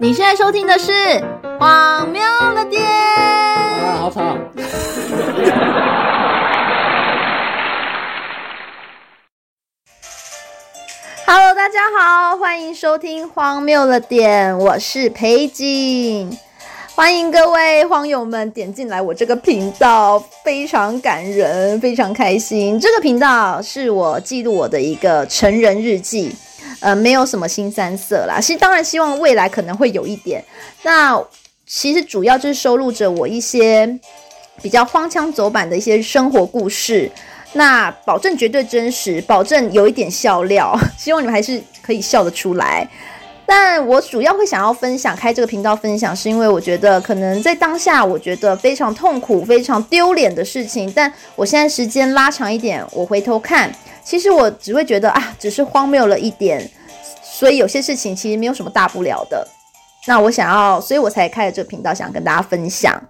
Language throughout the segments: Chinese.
你现在收听的是《荒谬了点》啊，好吵！Hello，大家好，欢迎收听《荒谬了点》，我是裴景，欢迎各位荒友们点进来我这个频道，非常感人，非常开心。这个频道是我记录我的一个成人日记。呃，没有什么新三色啦。其实当然希望未来可能会有一点。那其实主要就是收录着我一些比较荒腔走板的一些生活故事。那保证绝对真实，保证有一点笑料。希望你们还是可以笑得出来。但我主要会想要分享，开这个频道分享，是因为我觉得可能在当下，我觉得非常痛苦、非常丢脸的事情。但我现在时间拉长一点，我回头看。其实我只会觉得啊，只是荒谬了一点，所以有些事情其实没有什么大不了的。那我想要，所以我才开了这个频道，想跟大家分享。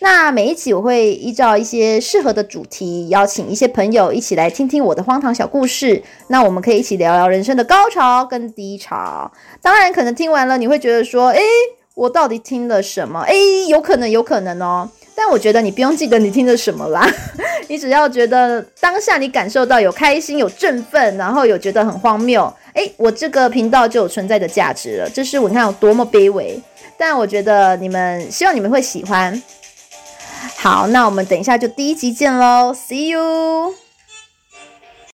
那每一期我会依照一些适合的主题，邀请一些朋友一起来听听我的荒唐小故事。那我们可以一起聊聊人生的高潮跟低潮。当然，可能听完了你会觉得说，诶，我到底听了什么？诶，有可能，有可能哦。但我觉得你不用记得你听的什么啦，你只要觉得当下你感受到有开心、有振奋，然后有觉得很荒谬，诶，我这个频道就有存在的价值了。这是我看有多么卑微，但我觉得你们希望你们会喜欢。好，那我们等一下就第一集见喽，See you。